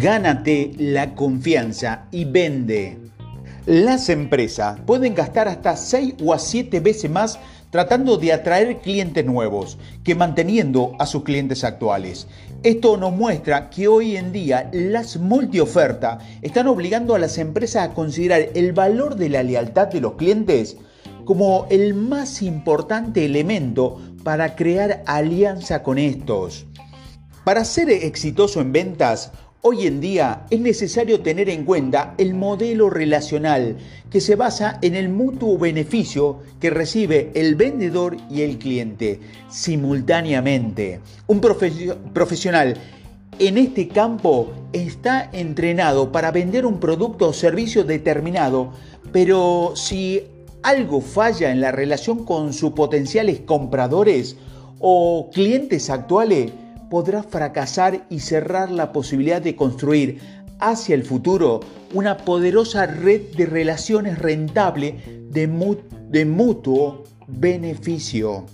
Gánate la confianza y vende. Las empresas pueden gastar hasta 6 o a 7 veces más tratando de atraer clientes nuevos que manteniendo a sus clientes actuales. Esto nos muestra que hoy en día las multiofertas están obligando a las empresas a considerar el valor de la lealtad de los clientes como el más importante elemento para crear alianza con estos. Para ser exitoso en ventas, Hoy en día es necesario tener en cuenta el modelo relacional que se basa en el mutuo beneficio que recibe el vendedor y el cliente simultáneamente. Un profesional en este campo está entrenado para vender un producto o servicio determinado, pero si algo falla en la relación con sus potenciales compradores o clientes actuales, podrá fracasar y cerrar la posibilidad de construir hacia el futuro una poderosa red de relaciones rentable de, mutuo beneficio.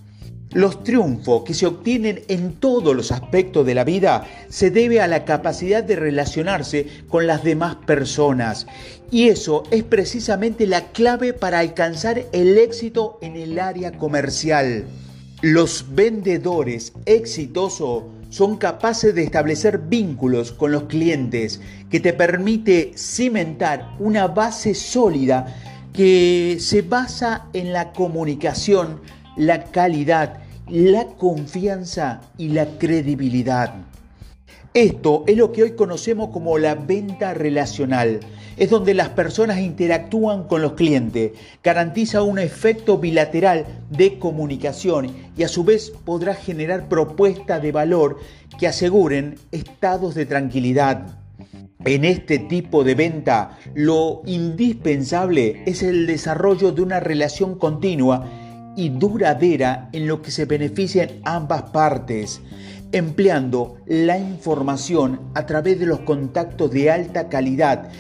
Los triunfos que se obtienen en todos los aspectos de la vida se debe a la capacidad de relacionarse con las demás personas y eso es precisamente la clave para alcanzar el éxito en el área comercial. Los vendedores exitosos son capaces de establecer vínculos con los clientes que te permite cimentar una base sólida que se basa en la comunicación, la calidad, la confianza y la credibilidad. Esto es lo que hoy conocemos como la venta relacional. Es donde las personas interactúan con los clientes, garantiza un efecto bilateral de comunicación y a su vez podrá generar propuestas de valor que aseguren estados de tranquilidad. En este tipo de venta, lo indispensable es el desarrollo de una relación continua y duradera en lo que se benefician ambas partes empleando la información a través de los contactos de alta calidad.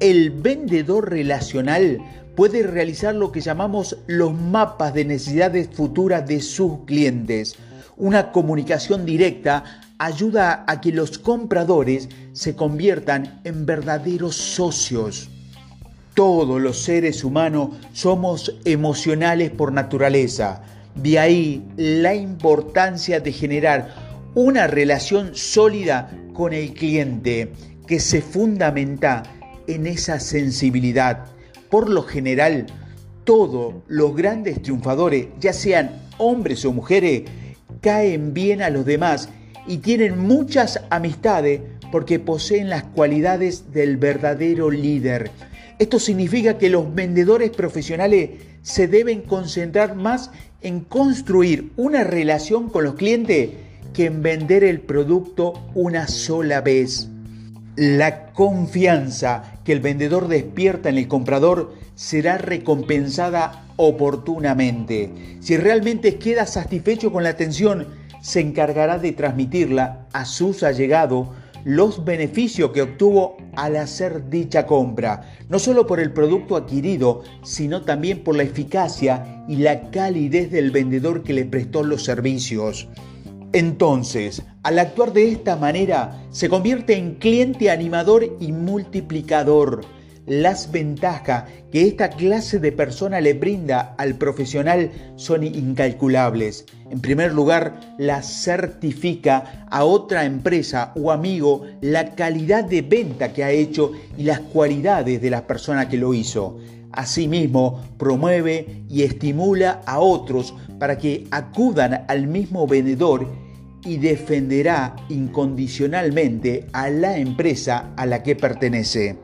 El vendedor relacional puede realizar lo que llamamos los mapas de necesidades futuras de sus clientes. Una comunicación directa ayuda a que los compradores se conviertan en verdaderos socios. Todos los seres humanos somos emocionales por naturaleza. De ahí la importancia de generar una relación sólida con el cliente que se fundamenta en esa sensibilidad. Por lo general, todos los grandes triunfadores, ya sean hombres o mujeres, caen bien a los demás y tienen muchas amistades porque poseen las cualidades del verdadero líder. Esto significa que los vendedores profesionales se deben concentrar más en construir una relación con los clientes que en vender el producto una sola vez. La confianza que el vendedor despierta en el comprador será recompensada oportunamente. Si realmente queda satisfecho con la atención, se encargará de transmitirla a sus allegados los beneficios que obtuvo al hacer dicha compra, no solo por el producto adquirido, sino también por la eficacia y la calidez del vendedor que le prestó los servicios. Entonces, al actuar de esta manera, se convierte en cliente animador y multiplicador. Las ventajas que esta clase de persona le brinda al profesional son incalculables. En primer lugar, la certifica a otra empresa o amigo la calidad de venta que ha hecho y las cualidades de la persona que lo hizo. Asimismo, promueve y estimula a otros para que acudan al mismo vendedor y defenderá incondicionalmente a la empresa a la que pertenece.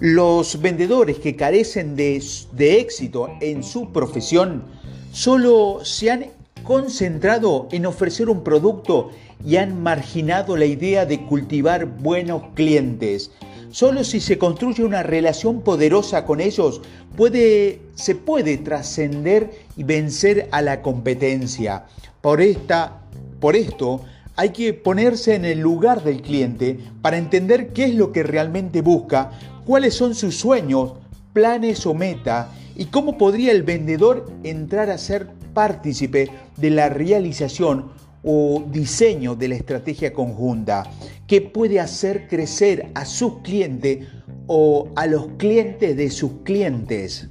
Los vendedores que carecen de, éxito en su profesión solo se han concentrado en ofrecer un producto y han marginado la idea de cultivar buenos clientes. Solo si se construye una relación poderosa con ellos se puede trascender y vencer a la competencia. Por, esta, por esto hay que ponerse en el lugar del cliente para entender qué es lo que realmente busca, cuáles son sus sueños, planes o meta y cómo podría el vendedor entrar a ser partícipe de la realización o diseño de la estrategia conjunta que puede hacer crecer a sus clientes o a los clientes de sus clientes.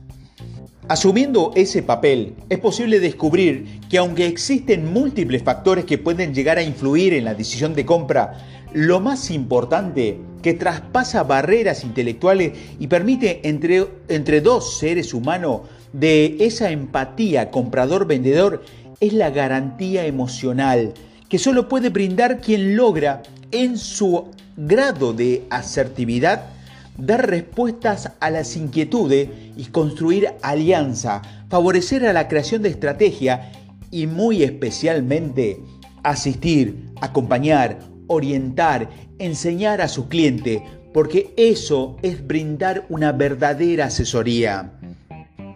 Asumiendo ese papel, es posible descubrir que aunque existen múltiples factores que pueden llegar a influir en la decisión de compra, lo más importante, que traspasa barreras intelectuales y permite entre, entre dos seres humanos de esa empatía comprador-vendedor, es la garantía emocional que solo puede brindar quien logra en su grado de asertividad dar respuestas a las inquietudes y construir alianza, favorecer a la creación de estrategia y muy especialmente asistir, acompañar, orientar, enseñar a su cliente, porque eso es brindar una verdadera asesoría.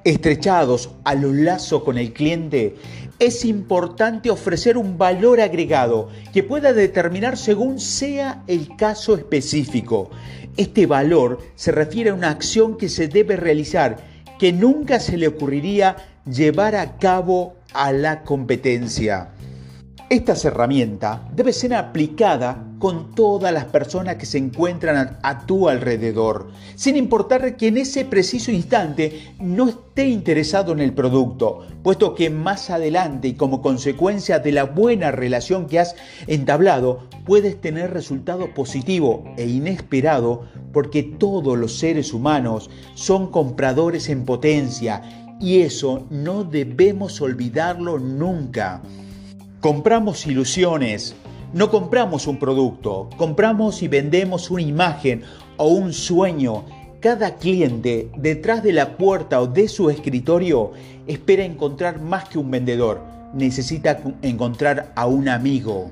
Estrechados a los lazos con el cliente, es importante ofrecer un valor agregado que pueda determinar según sea el caso específico. Este valor se refiere a una acción que se debe realizar que nunca se le ocurriría llevar a cabo a la competencia. Estas herramientas deben ser aplicadas con todas las personas que se encuentran a, tu alrededor, sin importar que en ese preciso instante no esté interesado en el producto, puesto que más adelante y como consecuencia de la buena relación que has entablado, puedes tener resultados positivos e inesperados porque todos los seres humanos son compradores en potencia y eso no debemos olvidarlo nunca. Compramos ilusiones, no compramos un producto, compramos y vendemos una imagen o un sueño. Cada cliente detrás de la puerta o de su escritorio espera encontrar más que un vendedor, necesita encontrar a un amigo.